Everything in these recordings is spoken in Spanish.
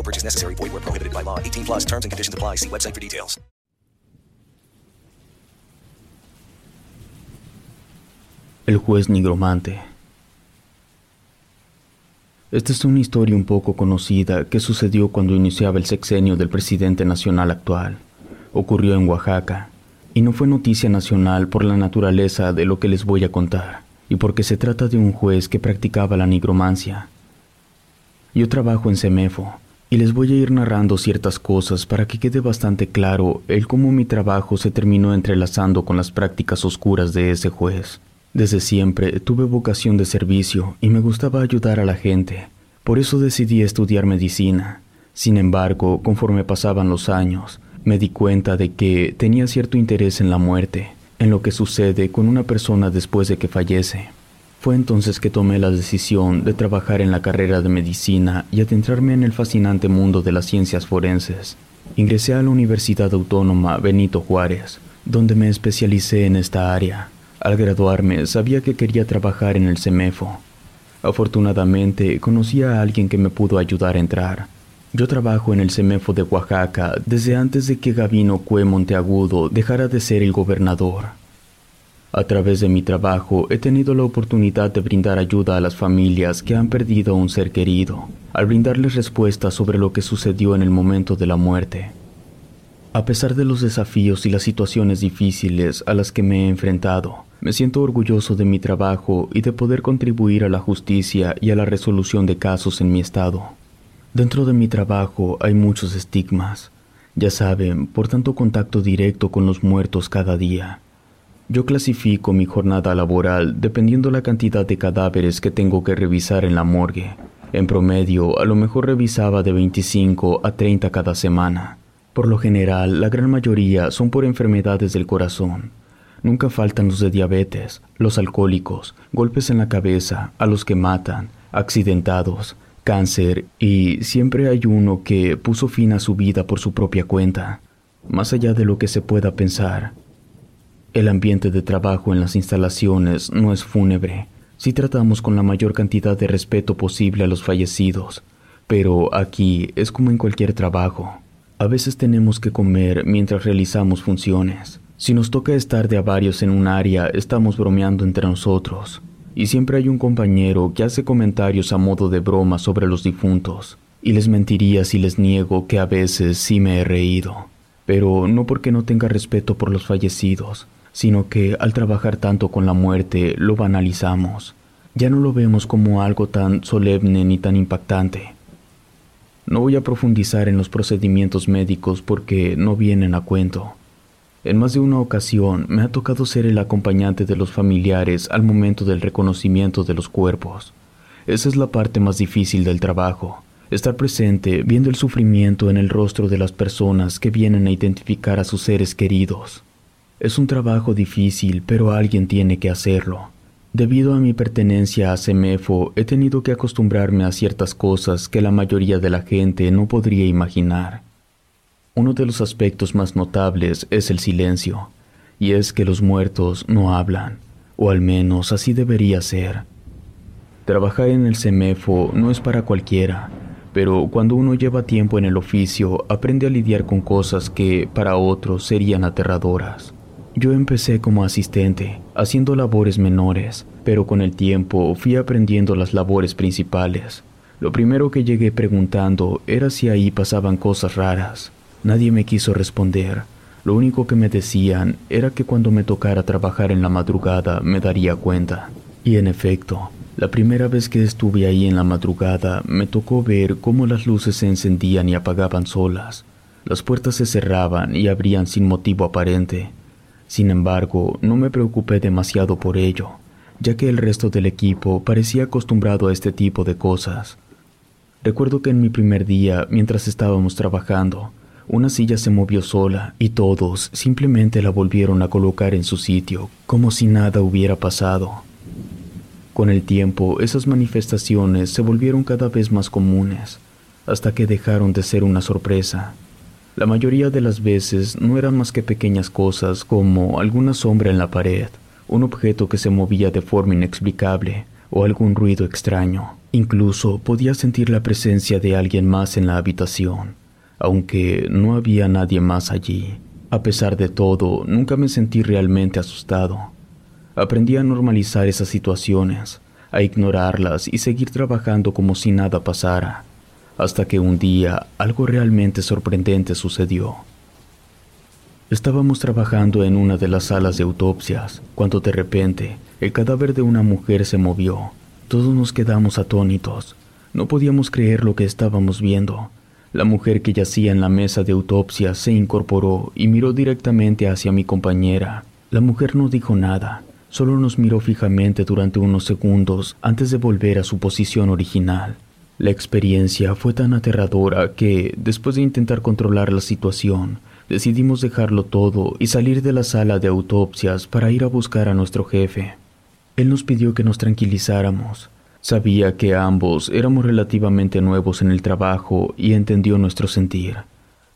No purchase necessary. Void where prohibited by law. 18 plus terms and conditions apply. See website for details. El juez nigromante. Esta es una historia un poco conocida que sucedió cuando iniciaba el sexenio del presidente nacional actual. Ocurrió en Oaxaca, y no fue noticia nacional por la naturaleza de lo que les voy a contar, y porque se trata de un juez que practicaba la nigromancia. Yo trabajo en Semefo, y les voy a ir narrando ciertas cosas para que quede bastante claro el cómo mi trabajo se terminó entrelazando con las prácticas oscuras de ese juez. Desde siempre tuve vocación de servicio y me gustaba ayudar a la gente. Por eso decidí estudiar medicina. Sin embargo, conforme pasaban los años, me di cuenta de que tenía cierto interés en la muerte, en lo que sucede con una persona después de que fallece. Fue entonces que tomé la decisión de trabajar en la carrera de medicina y adentrarme en el fascinante mundo de las ciencias forenses. Ingresé a la Universidad Autónoma Benito Juárez, donde me especialicé en esta área. Al graduarme sabía que quería trabajar en el CEMEFO. Afortunadamente conocí a alguien que me pudo ayudar a entrar. Yo trabajo en el CEMEFO de Oaxaca desde antes de que Gavino Cue Monteagudo dejara de ser el gobernador. A través de mi trabajo he tenido la oportunidad de brindar ayuda a las familias que han perdido a un ser querido, al brindarles respuestas sobre lo que sucedió en el momento de la muerte. A pesar de los desafíos y las situaciones difíciles a las que me he enfrentado, me siento orgulloso de mi trabajo y de poder contribuir a la justicia y a la resolución de casos en mi estado. Dentro de mi trabajo hay muchos estigmas, ya saben, por tanto contacto directo con los muertos cada día. Yo clasifico mi jornada laboral dependiendo la cantidad de cadáveres que tengo que revisar en la morgue. En promedio, a lo mejor revisaba de 25 a 30 cada semana. Por lo general, la gran mayoría son por enfermedades del corazón. Nunca faltan los de diabetes, los alcohólicos, golpes en la cabeza, a los que matan, accidentados, cáncer y siempre hay uno que puso fin a su vida por su propia cuenta, más allá de lo que se pueda pensar. El ambiente de trabajo en las instalaciones no es fúnebre. Si tratamos con la mayor cantidad de respeto posible a los fallecidos, pero aquí es como en cualquier trabajo. A veces tenemos que comer mientras realizamos funciones. Si nos toca estar de a varios en un área, estamos bromeando entre nosotros. Y siempre hay un compañero que hace comentarios a modo de broma sobre los difuntos. Y les mentiría si les niego que a veces sí me he reído. Pero no porque no tenga respeto por los fallecidos, sino que al trabajar tanto con la muerte lo banalizamos. Ya no lo vemos como algo tan solemne ni tan impactante. No voy a profundizar en los procedimientos médicos porque no vienen a cuento. En más de una ocasión me ha tocado ser el acompañante de los familiares al momento del reconocimiento de los cuerpos. Esa es la parte más difícil del trabajo, estar presente viendo el sufrimiento en el rostro de las personas que vienen a identificar a sus seres queridos. Es un trabajo difícil, pero alguien tiene que hacerlo. Debido a mi pertenencia a CEMEFO, he tenido que acostumbrarme a ciertas cosas que la mayoría de la gente no podría imaginar. Uno de los aspectos más notables es el silencio, y es que los muertos no hablan, o al menos así debería ser. Trabajar en el CEMEFO no es para cualquiera, pero cuando uno lleva tiempo en el oficio aprende a lidiar con cosas que para otros serían aterradoras. Yo empecé como asistente, haciendo labores menores, pero con el tiempo fui aprendiendo las labores principales. Lo primero que llegué preguntando era si ahí pasaban cosas raras. Nadie me quiso responder, Lo único que me decían era que cuando me tocara trabajar en la madrugada me daría cuenta. Y en efecto, la primera vez que estuve ahí en la madrugada me tocó ver cómo las luces se encendían y apagaban solas. Las puertas se cerraban y abrían sin motivo aparente. Sin embargo, no me preocupé demasiado por ello, ya que el resto del equipo parecía acostumbrado a este tipo de cosas. Recuerdo que en mi primer día, mientras estábamos trabajando, una silla se movió sola y todos simplemente la volvieron a colocar en su sitio, como si nada hubiera pasado. Con el tiempo, esas manifestaciones se volvieron cada vez más comunes, hasta que dejaron de ser una sorpresa. La mayoría de las veces no eran más que pequeñas cosas como alguna sombra en la pared, un objeto que se movía de forma inexplicable o algún ruido extraño. Incluso podía sentir la presencia de alguien más en la habitación aunque no había nadie más allí. A pesar de todo, nunca me sentí realmente asustado. Aprendí a normalizar esas situaciones, a ignorarlas y seguir trabajando como si nada pasara, hasta que un día algo realmente sorprendente sucedió. Estábamos trabajando en una de las salas de autopsias, cuando de repente el cadáver de una mujer se movió. Todos nos quedamos atónitos. No podíamos creer lo que estábamos viendo. La mujer que yacía en la mesa de autopsia se incorporó y miró directamente hacia mi compañera. La mujer no dijo nada, solo nos miró fijamente durante unos segundos antes de volver a su posición original. La experiencia fue tan aterradora que, después de intentar controlar la situación, decidimos dejarlo todo y salir de la sala de autopsias para ir a buscar a nuestro jefe. Él nos pidió que nos tranquilizáramos, Sabía que ambos éramos relativamente nuevos en el trabajo y entendió nuestro sentir.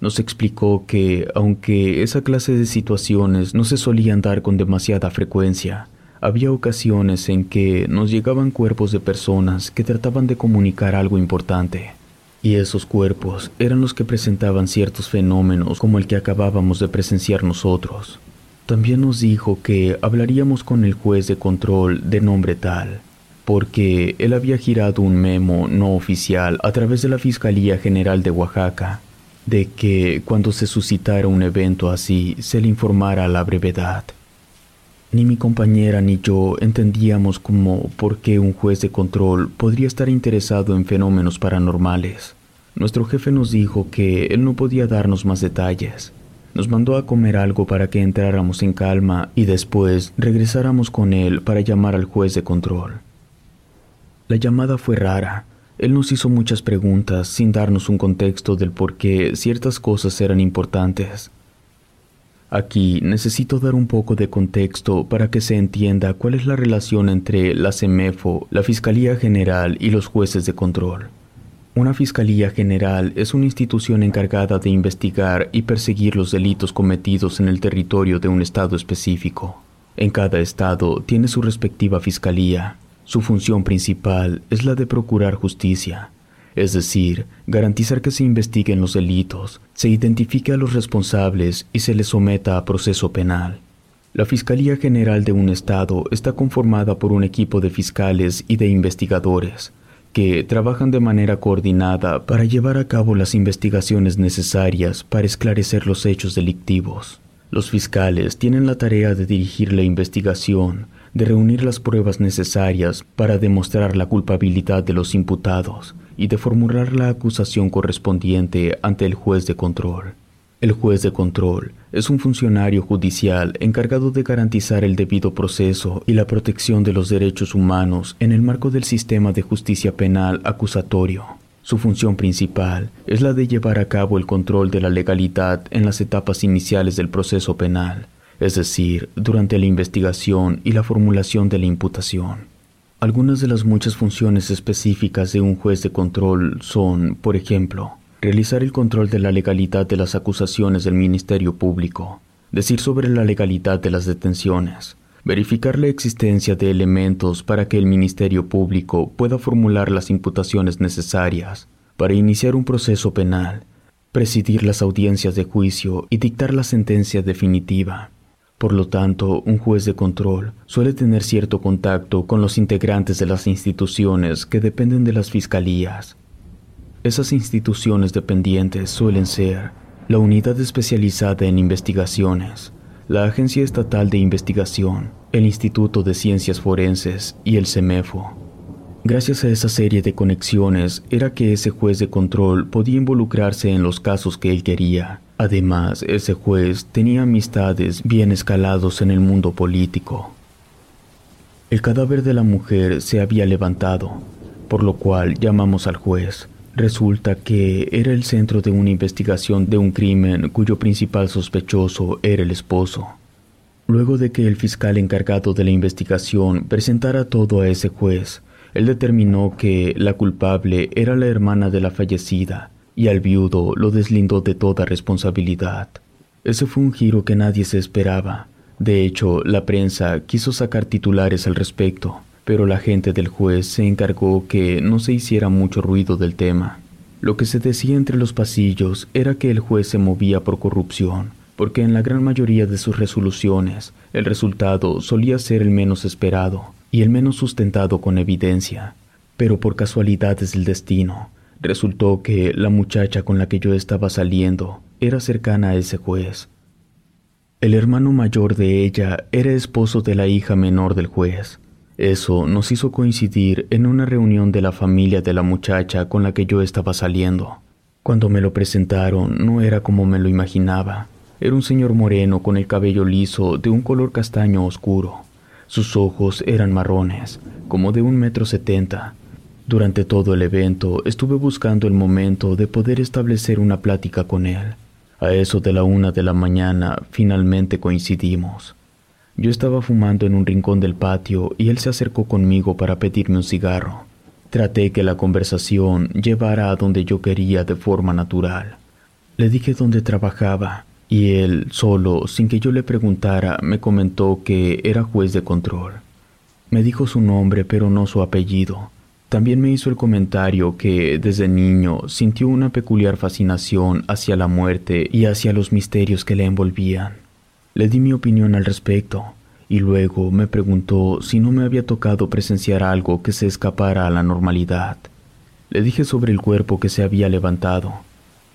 Nos explicó que, aunque esa clase de situaciones no se solían dar con demasiada frecuencia, había ocasiones en que nos llegaban cuerpos de personas que trataban de comunicar algo importante. Y esos cuerpos eran los que presentaban ciertos fenómenos como el que acabábamos de presenciar nosotros. También nos dijo que hablaríamos con el juez de control de nombre tal, porque él había girado un memo no oficial a través de la Fiscalía General de Oaxaca de que cuando se suscitara un evento así se le informara a la brevedad. Ni mi compañera ni yo entendíamos cómo por qué un juez de control podría estar interesado en fenómenos paranormales. Nuestro jefe nos dijo que él no podía darnos más detalles. Nos mandó a comer algo para que entráramos en calma y después regresáramos con él para llamar al juez de control. La llamada fue rara. Él nos hizo muchas preguntas sin darnos un contexto del por qué ciertas cosas eran importantes. Aquí necesito dar un poco de contexto para que se entienda cuál es la relación entre la CEMEFO, la Fiscalía General y los jueces de control. Una Fiscalía General es una institución encargada de investigar y perseguir los delitos cometidos en el territorio de un estado específico. En cada estado tiene su respectiva fiscalía, su función principal es la de procurar justicia, es decir, garantizar que se investiguen los delitos, se identifique a los responsables y se les someta a proceso penal. La Fiscalía General de un Estado está conformada por un equipo de fiscales y de investigadores, que trabajan de manera coordinada para llevar a cabo las investigaciones necesarias para esclarecer los hechos delictivos. Los fiscales tienen la tarea de dirigir la investigación, de reunir las pruebas necesarias para demostrar la culpabilidad de los imputados y de formular la acusación correspondiente ante el juez de control. El juez de control es un funcionario judicial encargado de garantizar el debido proceso y la protección de los derechos humanos en el marco del sistema de justicia penal acusatorio. Su función principal es la de llevar a cabo el control de la legalidad en las etapas iniciales del proceso penal, es decir, durante la investigación y la formulación de la imputación. Algunas de las muchas funciones específicas de un juez de control son, por ejemplo, realizar el control de la legalidad de las acusaciones del Ministerio Público, decir sobre la legalidad de las detenciones, verificar la existencia de elementos para que el Ministerio Público pueda formular las imputaciones necesarias para iniciar un proceso penal, presidir las audiencias de juicio y dictar la sentencia definitiva. Por lo tanto, un juez de control suele tener cierto contacto con los integrantes de las instituciones que dependen de las fiscalías. Esas instituciones dependientes suelen ser la Unidad Especializada en Investigaciones, la Agencia Estatal de Investigación, el Instituto de Ciencias Forenses y el CEMEFO. Gracias a esa serie de conexiones era que ese juez de control podía involucrarse en los casos que él quería. Además, ese juez tenía amistades bien escalados en el mundo político. El cadáver de la mujer se había levantado, por lo cual llamamos al juez. Resulta que era el centro de una investigación de un crimen cuyo principal sospechoso era el esposo. Luego de que el fiscal encargado de la investigación presentara todo a ese juez, él determinó que la culpable era la hermana de la fallecida y al viudo lo deslindó de toda responsabilidad. Ese fue un giro que nadie se esperaba. De hecho, la prensa quiso sacar titulares al respecto, pero la gente del juez se encargó que no se hiciera mucho ruido del tema. Lo que se decía entre los pasillos era que el juez se movía por corrupción, porque en la gran mayoría de sus resoluciones el resultado solía ser el menos esperado, y el menos sustentado con evidencia, pero por casualidades del destino, resultó que la muchacha con la que yo estaba saliendo era cercana a ese juez. El hermano mayor de ella era esposo de la hija menor del juez. Eso nos hizo coincidir en una reunión de la familia de la muchacha con la que yo estaba saliendo. Cuando me lo presentaron no era como me lo imaginaba. Era un señor moreno con el cabello liso de un color castaño oscuro. Sus ojos eran marrones, como de un metro setenta. Durante todo el evento estuve buscando el momento de poder establecer una plática con él. A eso de la una de la mañana finalmente coincidimos. Yo estaba fumando en un rincón del patio y él se acercó conmigo para pedirme un cigarro. Traté que la conversación llevara a donde yo quería de forma natural. Le dije dónde trabajaba y él, solo, sin que yo le preguntara, me comentó que era juez de control. Me dijo su nombre, pero no su apellido. También me hizo el comentario que desde niño sintió una peculiar fascinación hacia la muerte y hacia los misterios que le envolvían. Le di mi opinión al respecto, y luego me preguntó si no me había tocado presenciar algo que se escapara a la normalidad. Le dije sobre el cuerpo que se había levantado.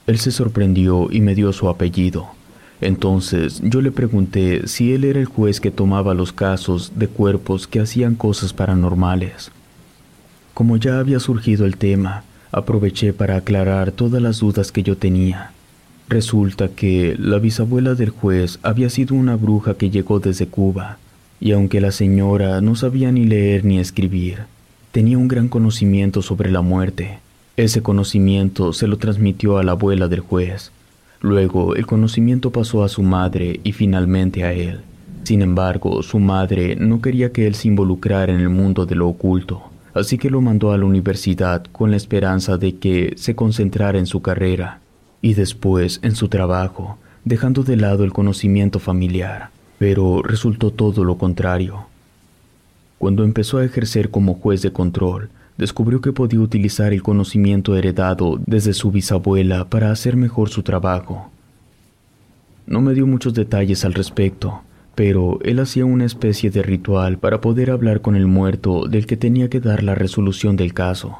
Él se sorprendió y me dio su apellido. Entonces yo le pregunté si él era el juez que tomaba los casos de cuerpos que hacían cosas paranormales. Como ya había surgido el tema, aproveché para aclarar todas las dudas que yo tenía. Resulta que la bisabuela del juez había sido una bruja que llegó desde Cuba, y aunque la señora no sabía ni leer ni escribir, tenía un gran conocimiento sobre la muerte. Ese conocimiento se lo transmitió a la abuela del juez, Luego el conocimiento pasó a su madre y finalmente a él. Sin embargo, su madre no quería que él se involucrara en el mundo de lo oculto, así que lo mandó a la universidad con la esperanza de que se concentrara en su carrera y después en su trabajo, dejando de lado el conocimiento familiar. Pero resultó todo lo contrario. Cuando empezó a ejercer como juez de control, descubrió que podía utilizar el conocimiento heredado desde su bisabuela para hacer mejor su trabajo. No me dio muchos detalles al respecto, pero él hacía una especie de ritual para poder hablar con el muerto del que tenía que dar la resolución del caso.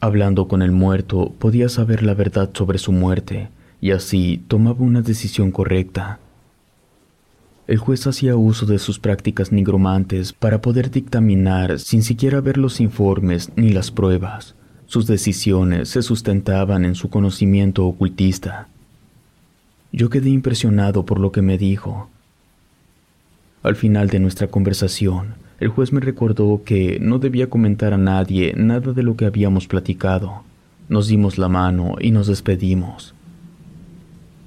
Hablando con el muerto podía saber la verdad sobre su muerte y así tomaba una decisión correcta. El juez hacía uso de sus prácticas nigromantes para poder dictaminar sin siquiera ver los informes ni las pruebas. Sus decisiones se sustentaban en su conocimiento ocultista. Yo quedé impresionado por lo que me dijo. Al final de nuestra conversación, el juez me recordó que no debía comentar a nadie nada de lo que habíamos platicado. Nos dimos la mano y nos despedimos.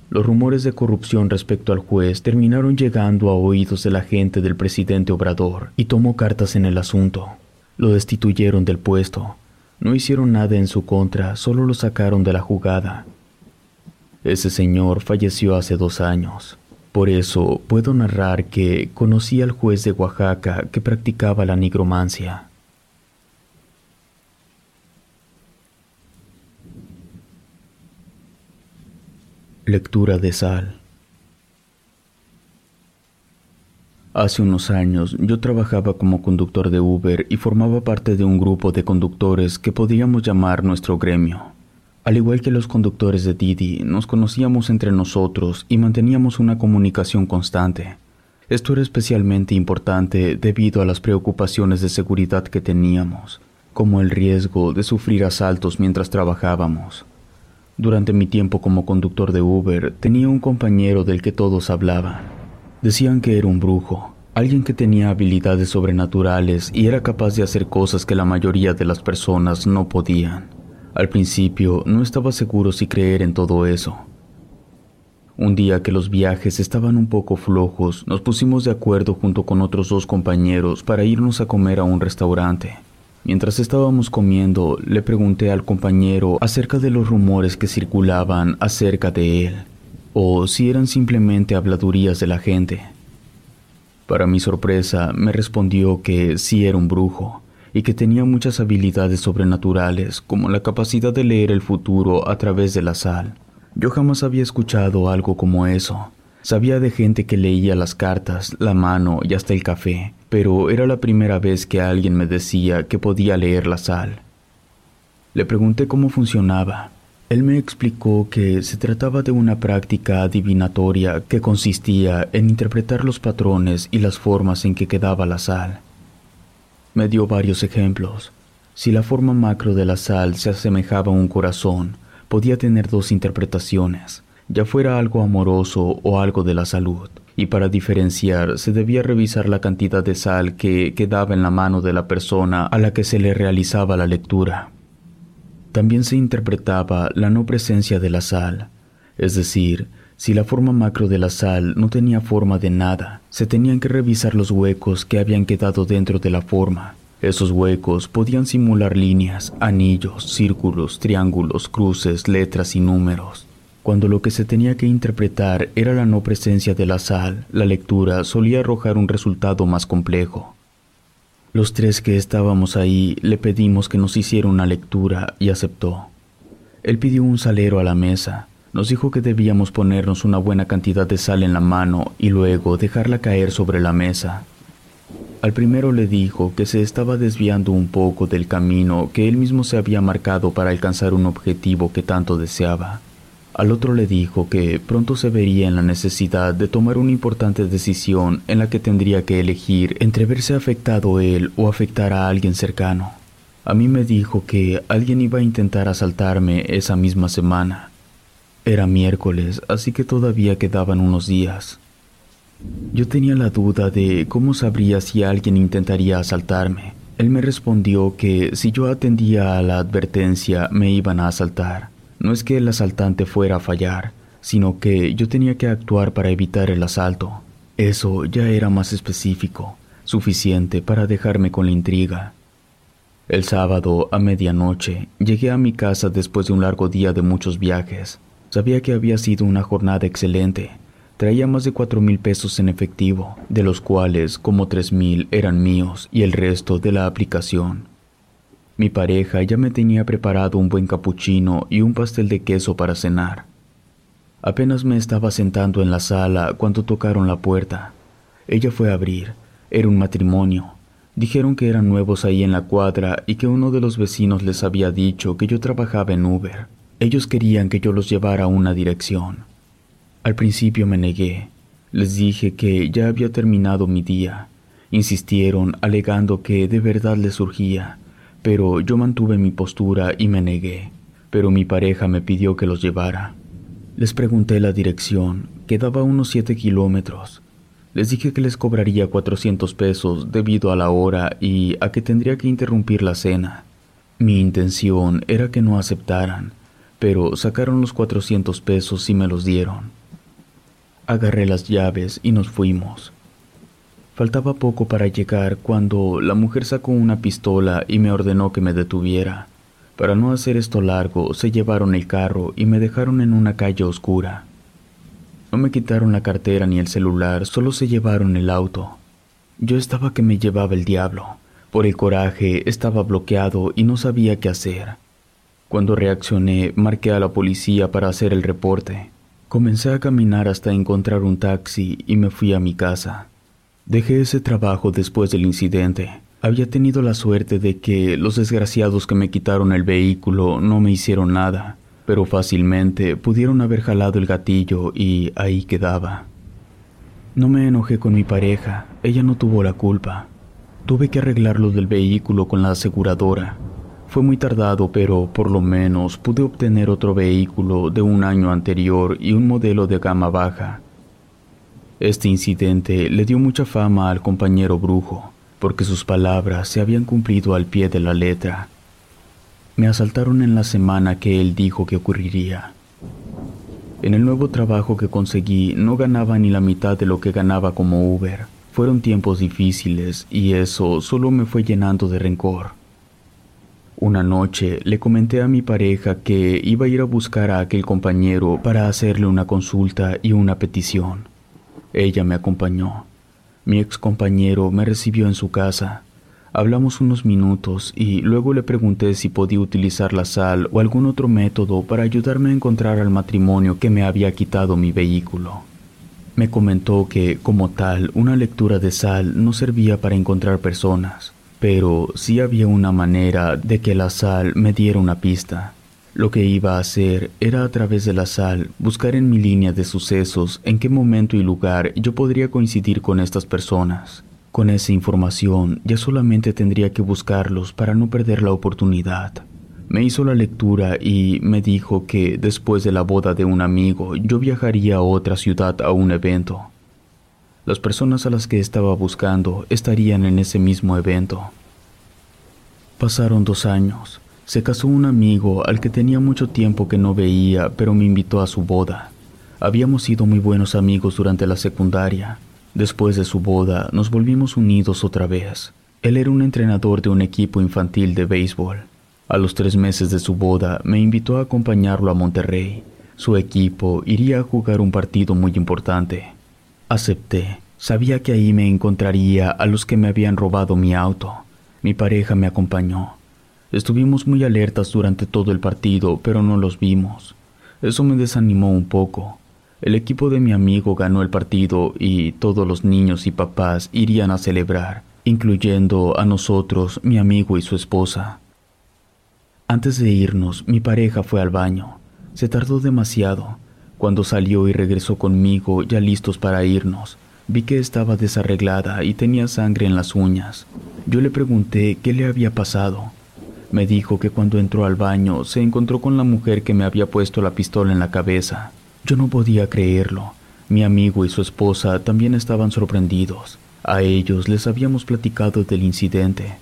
Los rumores de corrupción respecto al juez terminaron llegando a oídos de la gente del presidente Obrador y tomó cartas en el asunto. Lo destituyeron del puesto. No hicieron nada en su contra, solo lo sacaron de la jugada. Ese señor falleció hace dos años. Por eso puedo narrar que conocí al juez de Oaxaca que practicaba la nigromancia. Lectura de sal. Hace unos años yo trabajaba como conductor de Uber y formaba parte de un grupo de conductores que podíamos llamar nuestro gremio. Al igual que los conductores de Didi, nos conocíamos entre nosotros y manteníamos una comunicación constante. Esto era especialmente importante debido a las preocupaciones de seguridad que teníamos, como el riesgo de sufrir asaltos mientras trabajábamos. Durante mi tiempo como conductor de Uber, tenía un compañero del que todos hablaban. Decían que era un brujo, alguien que tenía habilidades sobrenaturales y era capaz de hacer cosas que la mayoría de las personas no podían. Al principio no estaba seguro si creer en todo eso. Un día que los viajes estaban un poco flojos, nos pusimos de acuerdo junto con otros dos compañeros para irnos a comer a un restaurante. Mientras estábamos comiendo, le pregunté al compañero acerca de los rumores que circulaban acerca de él, o si eran simplemente habladurías de la gente. Para mi sorpresa, me respondió que sí era un brujo y que tenía muchas habilidades sobrenaturales, como la capacidad de leer el futuro a través de la sal. Yo jamás había escuchado algo como eso. Sabía de gente que leía las cartas, la mano y hasta el café, pero era la primera vez que alguien me decía que podía leer la sal. Le pregunté cómo funcionaba. Él me explicó que se trataba de una práctica adivinatoria que consistía en interpretar los patrones y las formas en que quedaba la sal. Me dio varios ejemplos. Si la forma macro de la sal se asemejaba a un corazón, podía tener dos interpretaciones, ya fuera algo amoroso o algo de la salud y para diferenciar se debía revisar la cantidad de sal que quedaba en la mano de la persona a la que se le realizaba la lectura. También se interpretaba la no presencia de la sal, es decir, si la forma macro de la sal no tenía forma de nada, se tenían que revisar los huecos que habían quedado dentro de la forma. Esos huecos podían simular líneas, anillos, círculos, triángulos, cruces, letras y números. Cuando lo que se tenía que interpretar era la no presencia de la sal, la lectura solía arrojar un resultado más complejo. Los tres que estábamos ahí le pedimos que nos hiciera una lectura y aceptó. Él pidió un salero a la mesa, nos dijo que debíamos ponernos una buena cantidad de sal en la mano y luego dejarla caer sobre la mesa. Al primero le dijo que se estaba desviando un poco del camino que él mismo se había marcado para alcanzar un objetivo que tanto deseaba. Al otro le dijo que pronto se vería en la necesidad de tomar una importante decisión en la que tendría que elegir entre verse afectado él o afectar a alguien cercano. A mí me dijo que alguien iba a intentar asaltarme esa misma semana. Era miércoles, así que todavía quedaban unos días. Yo tenía la duda de cómo sabría si alguien intentaría asaltarme. Él me respondió que si yo atendía a la advertencia me iban a asaltar. No es que el asaltante fuera a fallar, sino que yo tenía que actuar para evitar el asalto. Eso ya era más específico, suficiente para dejarme con la intriga. El sábado, a medianoche, llegué a mi casa después de un largo día de muchos viajes. Sabía que había sido una jornada excelente. Traía más de cuatro mil pesos en efectivo, de los cuales como tres mil eran míos y el resto de la aplicación. Mi pareja ya me tenía preparado un buen capuchino y un pastel de queso para cenar. Apenas me estaba sentando en la sala cuando tocaron la puerta. Ella fue a abrir. Era un matrimonio. Dijeron que eran nuevos ahí en la cuadra y que uno de los vecinos les había dicho que yo trabajaba en Uber. Ellos querían que yo los llevara a una dirección. Al principio me negué. Les dije que ya había terminado mi día. Insistieron alegando que de verdad les surgía pero yo mantuve mi postura y me negué, pero mi pareja me pidió que los llevara. Les pregunté la dirección, quedaba unos siete kilómetros. Les dije que les cobraría 400 pesos debido a la hora y a que tendría que interrumpir la cena. Mi intención era que no aceptaran, pero sacaron los 400 pesos y me los dieron. Agarré las llaves y nos fuimos. Faltaba poco para llegar cuando la mujer sacó una pistola y me ordenó que me detuviera. Para no hacer esto largo, se llevaron el carro y me dejaron en una calle oscura. No me quitaron la cartera ni el celular, solo se llevaron el auto. Yo estaba que me llevaba el diablo. Por el coraje estaba bloqueado y no sabía qué hacer. Cuando reaccioné, marqué a la policía para hacer el reporte. Comencé a caminar hasta encontrar un taxi y me fui a mi casa. Dejé ese trabajo después del incidente. Había tenido la suerte de que los desgraciados que me quitaron el vehículo no me hicieron nada, pero fácilmente pudieron haber jalado el gatillo y ahí quedaba. No me enojé con mi pareja, ella no tuvo la culpa. Tuve que arreglar lo del vehículo con la aseguradora. Fue muy tardado, pero por lo menos pude obtener otro vehículo de un año anterior y un modelo de gama baja. Este incidente le dio mucha fama al compañero brujo, porque sus palabras se habían cumplido al pie de la letra. Me asaltaron en la semana que él dijo que ocurriría. En el nuevo trabajo que conseguí no ganaba ni la mitad de lo que ganaba como Uber. Fueron tiempos difíciles y eso solo me fue llenando de rencor. Una noche le comenté a mi pareja que iba a ir a buscar a aquel compañero para hacerle una consulta y una petición. Ella me acompañó. Mi ex compañero me recibió en su casa. Hablamos unos minutos y luego le pregunté si podía utilizar la sal o algún otro método para ayudarme a encontrar al matrimonio que me había quitado mi vehículo. Me comentó que, como tal, una lectura de sal no servía para encontrar personas, pero sí había una manera de que la sal me diera una pista. Lo que iba a hacer era a través de la sal buscar en mi línea de sucesos en qué momento y lugar yo podría coincidir con estas personas con esa información ya solamente tendría que buscarlos para no perder la oportunidad. Me hizo la lectura y me dijo que después de la boda de un amigo yo viajaría a otra ciudad a un evento. Las personas a las que estaba buscando estarían en ese mismo evento. Pasaron dos años. Se casó un amigo al que tenía mucho tiempo que no veía, pero me invitó a su boda. Habíamos sido muy buenos amigos durante la secundaria Después de su boda, nos volvimos unidos otra vez. Él era un entrenador de un equipo infantil de béisbol. A los tres meses de su boda, me invitó a acompañarlo a Monterrey. Su equipo iría a jugar un partido muy importante. Acepté. Sabía que ahí me encontraría a los que me habían robado mi auto. Mi pareja me acompañó. Estuvimos muy alertas durante todo el partido, pero no los vimos. Eso me desanimó un poco. El equipo de mi amigo ganó el partido y todos los niños y papás irían a celebrar, incluyendo a nosotros, mi amigo y su esposa. Antes de irnos, mi pareja fue al baño. Se tardó demasiado. Cuando salió y regresó conmigo, ya listos para irnos, vi que estaba desarreglada y tenía sangre en las uñas. Yo le pregunté qué le había pasado. Me dijo que cuando entró al baño se encontró con la mujer que me había puesto la pistola en la cabeza. Yo no podía creerlo. Mi amigo y su esposa también estaban sorprendidos. A ellos les habíamos platicado del incidente.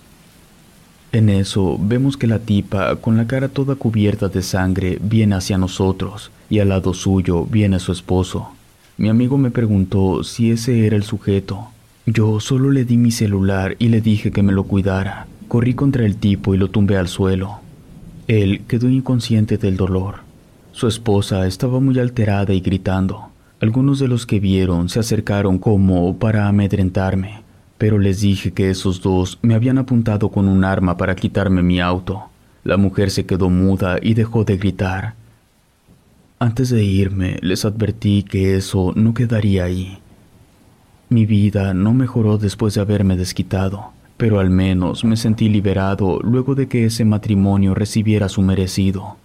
En eso vemos que la tipa, con la cara toda cubierta de sangre, viene hacia nosotros y al lado suyo viene su esposo. Mi amigo me preguntó si ese era el sujeto. Yo solo le di mi celular y le dije que me lo cuidara. Corrí contra el tipo y lo tumbé al suelo. Él quedó inconsciente del dolor. Su esposa estaba muy alterada y gritando. Algunos de los que vieron se acercaron como para amedrentarme, pero les dije que esos dos me habían apuntado con un arma para quitarme mi auto. La mujer se quedó muda y dejó de gritar. Antes de irme, les advertí que eso no quedaría ahí. Mi vida no mejoró después de haberme desquitado, pero al menos me sentí liberado luego de que ese matrimonio recibiera su merecido.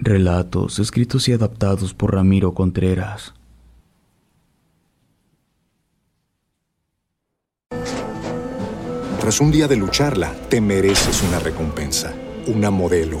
Relatos escritos y adaptados por Ramiro Contreras. Tras un día de lucharla, te mereces una recompensa, una modelo,